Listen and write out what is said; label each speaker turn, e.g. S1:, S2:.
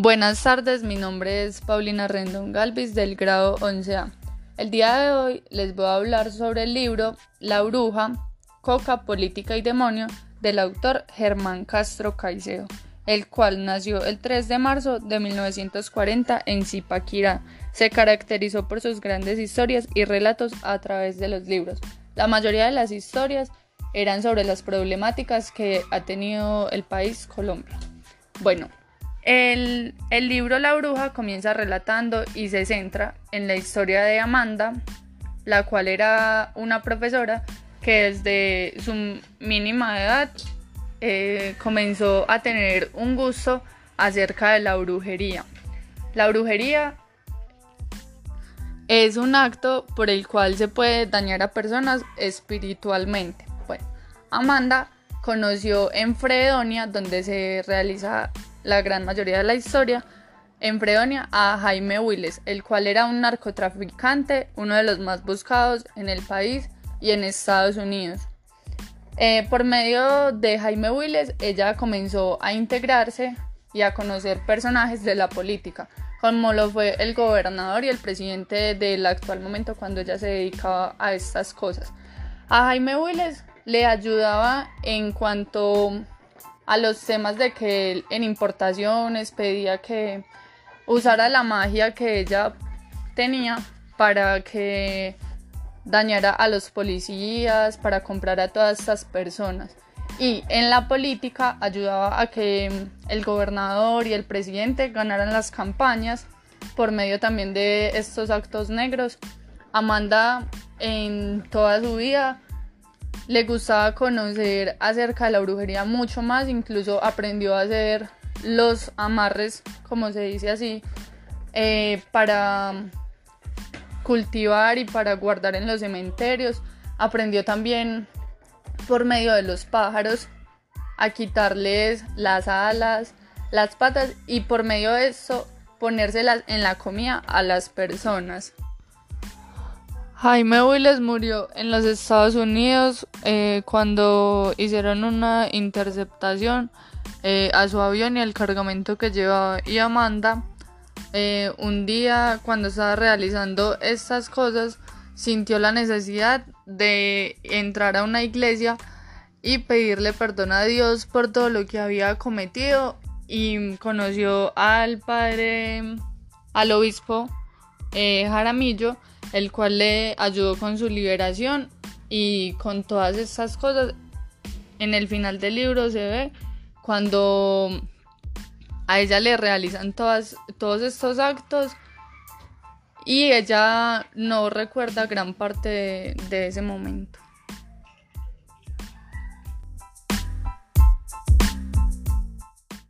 S1: Buenas tardes, mi nombre es Paulina Rendón Galvis del grado 11A. El día de hoy les voy a hablar sobre el libro La Bruja, Coca, Política y Demonio del autor Germán Castro Caicedo, el cual nació el 3 de marzo de 1940 en Zipaquirá. Se caracterizó por sus grandes historias y relatos a través de los libros. La mayoría de las historias eran sobre las problemáticas que ha tenido el país Colombia. Bueno, el, libro La Bruja comienza relatando y se centra en la historia de Amanda, la cual era una profesora que desde su mínima edad eh, comenzó a tener un gusto acerca de la brujería. La brujería es un acto por el cual se puede dañar a personas espiritualmente. Bueno, Amanda conoció en Fredonia, donde se realiza la gran mayoría de la historia, en Fredonia a Jaime Willes, el cual era un narcotraficante, uno de los más buscados en el país y en Estados Unidos. Eh, por medio de Jaime Willes, ella comenzó a integrarse y a conocer personajes de la política, como lo fue el gobernador y el presidente del actual momento cuando ella se dedicaba a estas cosas. A Jaime Willes le ayudaba en cuanto a los temas de que en importaciones pedía que usara la magia que ella tenía para que dañara a los policías, para comprar a todas estas personas. Y en la política ayudaba a que el gobernador y el presidente ganaran las campañas por medio también de estos actos negros. Amanda en toda su vida le gustaba conocer acerca de la brujería mucho más, incluso aprendió a hacer los amarres, como se dice así, eh, para cultivar y para guardar en los cementerios. Aprendió también por medio de los pájaros a quitarles las alas, las patas y por medio de eso ponérselas en la comida a las personas. Jaime Willes murió en los Estados Unidos eh, cuando hicieron una interceptación eh, a su avión y el cargamento que llevaba y Amanda eh, un día cuando estaba realizando estas cosas sintió la necesidad de entrar a una iglesia y pedirle perdón a Dios por todo lo que había cometido y conoció al padre al obispo Jaramillo el cual le ayudó con su liberación y con todas estas cosas. En el final del libro se ve cuando a ella le realizan todas, todos estos actos y ella no recuerda gran parte de ese momento.